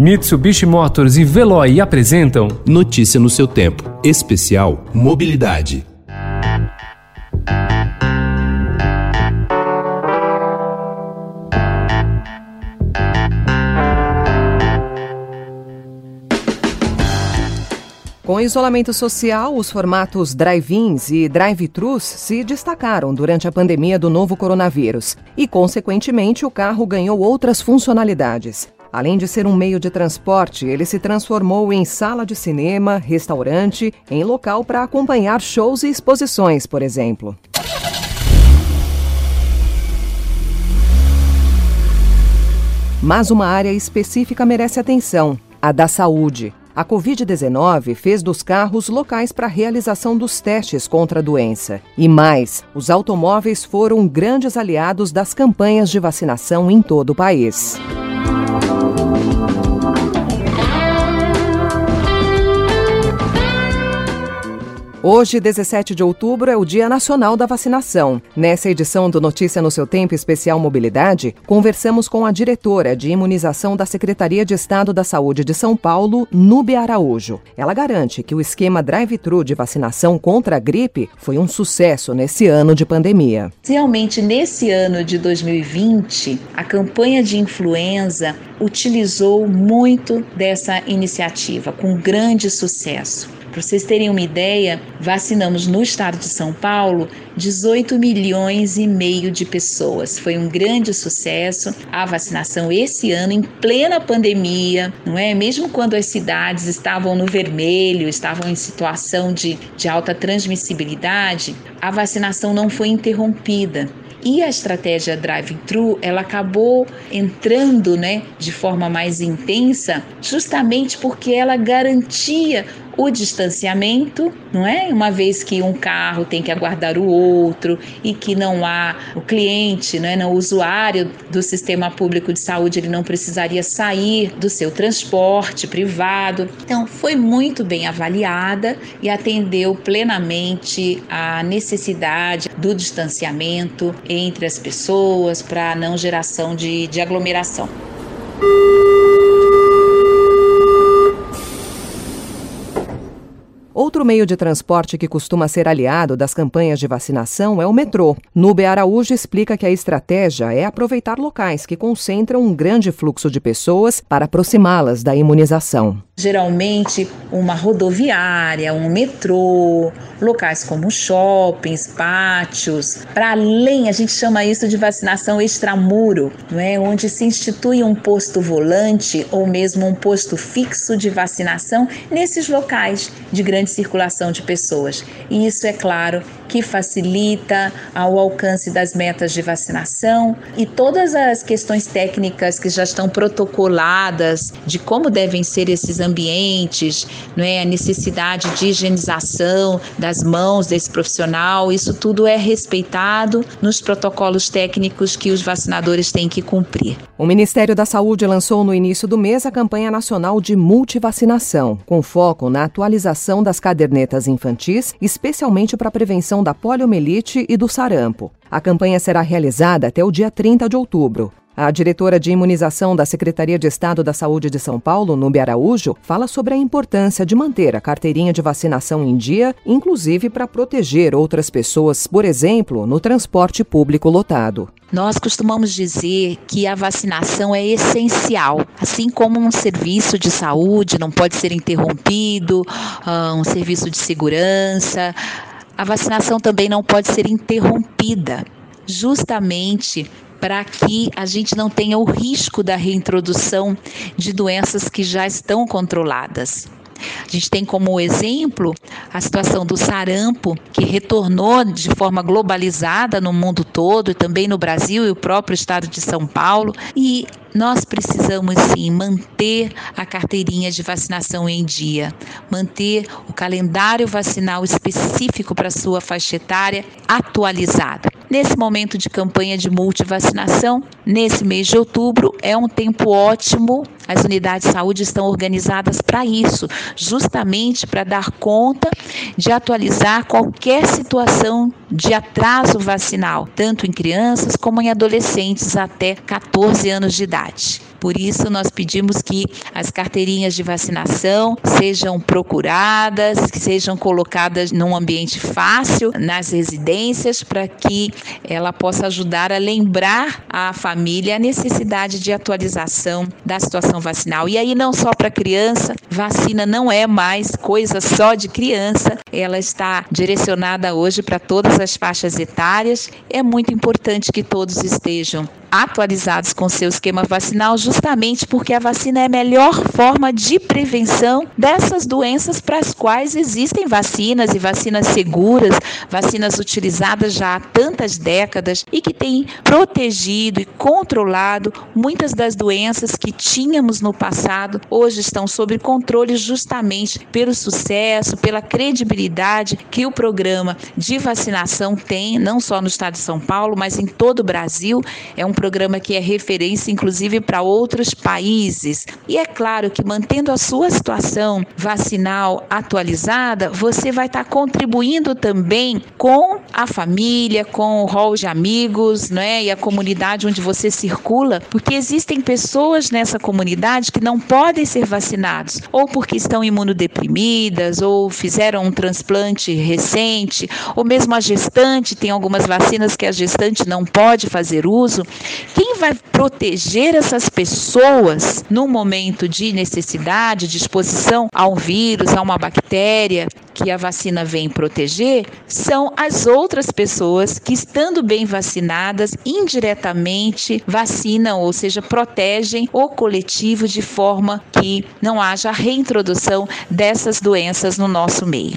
Mitsubishi Motors e Veloy apresentam Notícia no seu tempo. Especial Mobilidade. Com o isolamento social, os formatos drive-ins e drive-thrus se destacaram durante a pandemia do novo coronavírus e, consequentemente, o carro ganhou outras funcionalidades. Além de ser um meio de transporte, ele se transformou em sala de cinema, restaurante, em local para acompanhar shows e exposições, por exemplo. Mas uma área específica merece atenção: a da saúde. A Covid-19 fez dos carros locais para a realização dos testes contra a doença. E mais, os automóveis foram grandes aliados das campanhas de vacinação em todo o país. Hoje, 17 de outubro, é o Dia Nacional da Vacinação. Nessa edição do Notícia no seu Tempo Especial Mobilidade, conversamos com a diretora de imunização da Secretaria de Estado da Saúde de São Paulo, Núbia Araújo. Ela garante que o esquema drive-thru de vacinação contra a gripe foi um sucesso nesse ano de pandemia. Realmente, nesse ano de 2020, a campanha de influenza utilizou muito dessa iniciativa, com grande sucesso. Para vocês terem uma ideia, vacinamos no estado de São Paulo 18 milhões e meio de pessoas. Foi um grande sucesso a vacinação esse ano, em plena pandemia, não é? Mesmo quando as cidades estavam no vermelho, estavam em situação de, de alta transmissibilidade, a vacinação não foi interrompida. E a estratégia drive-thru, ela acabou entrando, né, de forma mais intensa, justamente porque ela garantia o distanciamento, não é? Uma vez que um carro tem que aguardar o outro e que não há o cliente, não é? Não, o usuário do sistema público de saúde, ele não precisaria sair do seu transporte privado. Então, foi muito bem avaliada e atendeu plenamente a necessidade do distanciamento entre as pessoas para não geração de, de aglomeração. Outro meio de transporte que costuma ser aliado das campanhas de vacinação é o metrô. Nube Araújo explica que a estratégia é aproveitar locais que concentram um grande fluxo de pessoas para aproximá-las da imunização geralmente uma rodoviária, um metrô, locais como shoppings, pátios. Para além, a gente chama isso de vacinação extramuro, não é? onde se institui um posto volante ou mesmo um posto fixo de vacinação nesses locais de grande circulação de pessoas. E isso, é claro, que facilita ao alcance das metas de vacinação e todas as questões técnicas que já estão protocoladas de como devem ser esses ambientes ambientes, não é? a necessidade de higienização das mãos desse profissional, isso tudo é respeitado nos protocolos técnicos que os vacinadores têm que cumprir. O Ministério da Saúde lançou no início do mês a campanha nacional de multivacinação, com foco na atualização das cadernetas infantis, especialmente para a prevenção da poliomielite e do sarampo. A campanha será realizada até o dia 30 de outubro. A diretora de imunização da Secretaria de Estado da Saúde de São Paulo, Nube Araújo, fala sobre a importância de manter a carteirinha de vacinação em dia, inclusive para proteger outras pessoas, por exemplo, no transporte público lotado. Nós costumamos dizer que a vacinação é essencial, assim como um serviço de saúde não pode ser interrompido, ah, um serviço de segurança. A vacinação também não pode ser interrompida, justamente para que a gente não tenha o risco da reintrodução de doenças que já estão controladas. A gente tem como exemplo a situação do sarampo, que retornou de forma globalizada no mundo todo, e também no Brasil e o próprio estado de São Paulo, e nós precisamos sim manter a carteirinha de vacinação em dia, manter o calendário vacinal específico para sua faixa etária atualizado. Nesse momento de campanha de multivacinação, nesse mês de outubro, é um tempo ótimo. As unidades de saúde estão organizadas para isso, justamente para dar conta de atualizar qualquer situação de atraso vacinal, tanto em crianças como em adolescentes até 14 anos de idade. Por isso, nós pedimos que as carteirinhas de vacinação sejam procuradas, que sejam colocadas num ambiente fácil nas residências, para que ela possa ajudar a lembrar a família a necessidade de atualização da situação vacinal. E aí, não só para criança, vacina não é mais coisa só de criança, ela está direcionada hoje para todas as faixas etárias. É muito importante que todos estejam atualizados com seu esquema vacinal, justamente porque a vacina é a melhor forma de prevenção dessas doenças para as quais existem vacinas e vacinas seguras, vacinas utilizadas já há tantas décadas e que têm protegido e controlado muitas das doenças que tínhamos no passado, hoje estão sob controle justamente pelo sucesso, pela credibilidade que o programa de vacinação tem, não só no estado de São Paulo, mas em todo o Brasil. É um programa que é referência, inclusive, para outros países. E é claro que, mantendo a sua situação vacinal atualizada, você vai estar contribuindo também com a família, com o rol de amigos, né, e a comunidade onde você circula, porque existem pessoas nessa comunidade que não podem ser vacinados, ou porque estão imunodeprimidas, ou fizeram um transplante recente, ou mesmo a gestante tem algumas vacinas que a gestante não pode fazer uso. Quem vai proteger essas pessoas no momento de necessidade, de exposição a um vírus, a uma bactéria que a vacina vem proteger, são as outras pessoas que, estando bem vacinadas, indiretamente vacinam, ou seja, protegem o coletivo de forma que não haja reintrodução dessas doenças no nosso meio.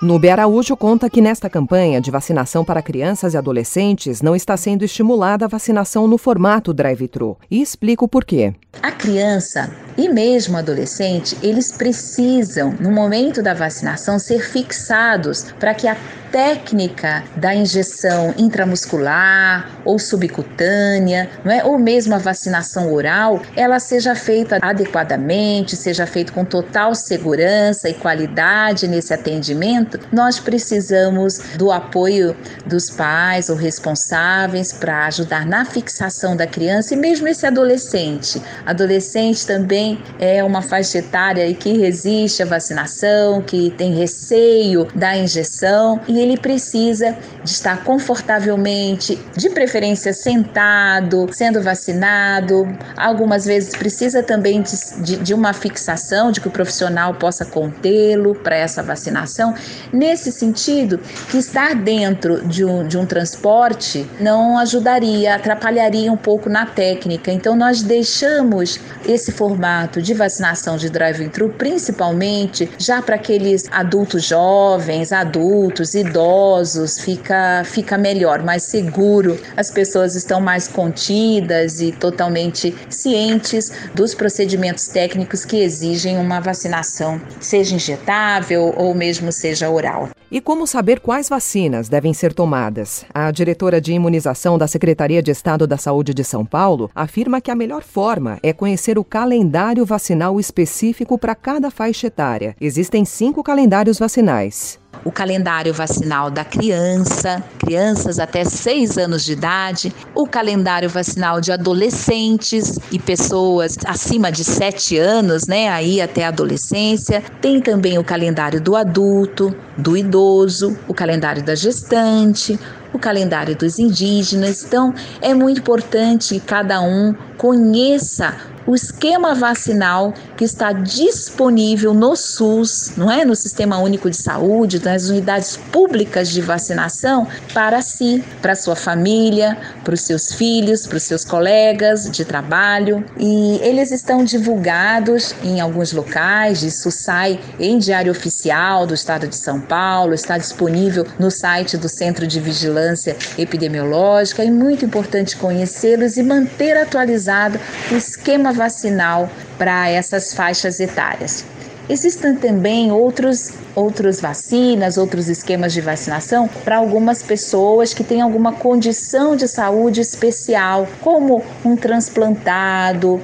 Nube Araújo conta que nesta campanha de vacinação para crianças e adolescentes não está sendo estimulada a vacinação no formato drive-thru e explica o porquê. A criança e mesmo o adolescente, eles precisam, no momento da vacinação, ser fixados para que a técnica da injeção intramuscular ou subcutânea, não é? ou mesmo a vacinação oral, ela seja feita adequadamente, seja feita com total segurança e qualidade nesse atendimento, nós precisamos do apoio dos pais ou responsáveis para ajudar na fixação da criança e mesmo esse adolescente. Adolescente também é uma faixa etária que resiste à vacinação, que tem receio da injeção e ele precisa de estar confortavelmente, de preferência sentado, sendo vacinado. Algumas vezes precisa também de, de, de uma fixação, de que o profissional possa contê-lo para essa vacinação. Nesse sentido, que estar dentro de um, de um transporte não ajudaria, atrapalharia um pouco na técnica. Então, nós deixamos esse formato de vacinação de drive-thru, principalmente já para aqueles adultos jovens, adultos, e idosos, fica, fica melhor, mais seguro. As pessoas estão mais contidas e totalmente cientes dos procedimentos técnicos que exigem uma vacinação, seja injetável ou mesmo seja oral. E como saber quais vacinas devem ser tomadas? A diretora de imunização da Secretaria de Estado da Saúde de São Paulo afirma que a melhor forma é conhecer o calendário vacinal específico para cada faixa etária. Existem cinco calendários vacinais o calendário vacinal da criança, crianças até 6 anos de idade, o calendário vacinal de adolescentes e pessoas acima de 7 anos, né, aí até a adolescência. Tem também o calendário do adulto, do idoso, o calendário da gestante, o calendário dos indígenas. Então, é muito importante que cada um conheça o esquema vacinal que está disponível no SUS, não é, no Sistema Único de Saúde, nas unidades públicas de vacinação para si, para sua família, para os seus filhos, para os seus colegas de trabalho, e eles estão divulgados em alguns locais, isso sai em diário oficial do Estado de São Paulo, está disponível no site do Centro de Vigilância Epidemiológica, é muito importante conhecê-los e manter atualizado o esquema vacinal para essas faixas etárias. Existem também outros, outras vacinas, outros esquemas de vacinação para algumas pessoas que têm alguma condição de saúde especial, como um transplantado,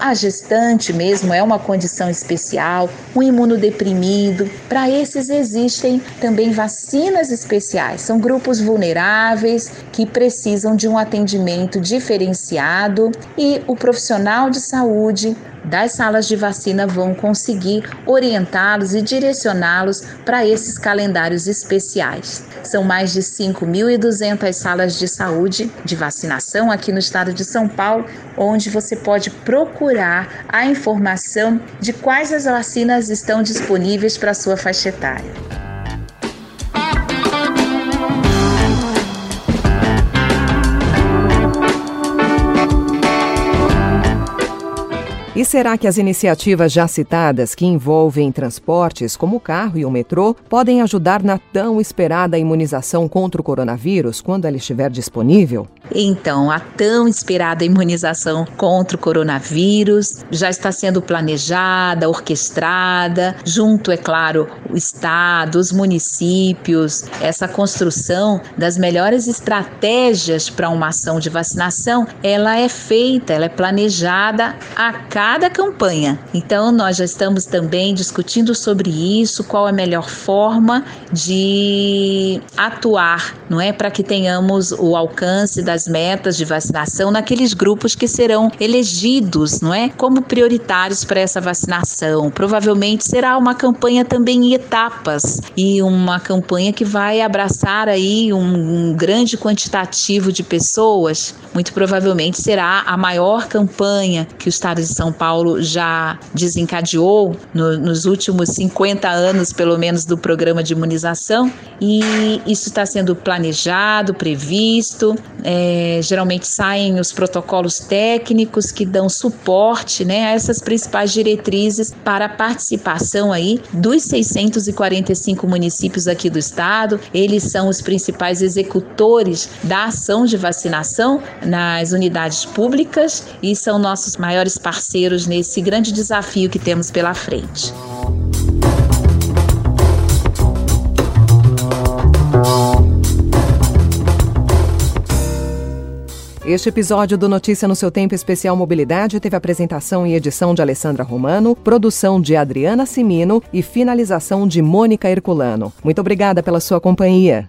a gestante mesmo é uma condição especial, um imunodeprimido. Para esses existem também vacinas especiais. São grupos vulneráveis que precisam de um atendimento diferenciado e o profissional de saúde das salas de vacina vão conseguir orientá-los e direcioná-los para esses calendários especiais. São mais de 5.200 salas de saúde de vacinação aqui no estado de São Paulo, onde você pode procurar a informação de quais as vacinas estão disponíveis para sua faixa etária. E será que as iniciativas já citadas, que envolvem transportes como o carro e o metrô, podem ajudar na tão esperada imunização contra o coronavírus quando ela estiver disponível? Então, a tão esperada imunização contra o coronavírus já está sendo planejada, orquestrada, junto, é claro, o Estado, os municípios, essa construção das melhores estratégias para uma ação de vacinação, ela é feita, ela é planejada a cada campanha. Então, nós já estamos também discutindo sobre isso, qual a melhor forma de atuar, não é, para que tenhamos o alcance das das metas de vacinação naqueles grupos que serão elegidos, não é, como prioritários para essa vacinação. Provavelmente será uma campanha também em etapas e uma campanha que vai abraçar aí um, um grande quantitativo de pessoas. Muito provavelmente será a maior campanha que o Estado de São Paulo já desencadeou no, nos últimos 50 anos, pelo menos, do programa de imunização. E isso está sendo planejado, previsto. É, geralmente saem os protocolos técnicos que dão suporte né, a essas principais diretrizes para a participação aí dos 645 municípios aqui do estado. Eles são os principais executores da ação de vacinação nas unidades públicas e são nossos maiores parceiros nesse grande desafio que temos pela frente. Este episódio do Notícia no seu Tempo Especial Mobilidade teve apresentação e edição de Alessandra Romano, produção de Adriana Simino e finalização de Mônica Herculano. Muito obrigada pela sua companhia.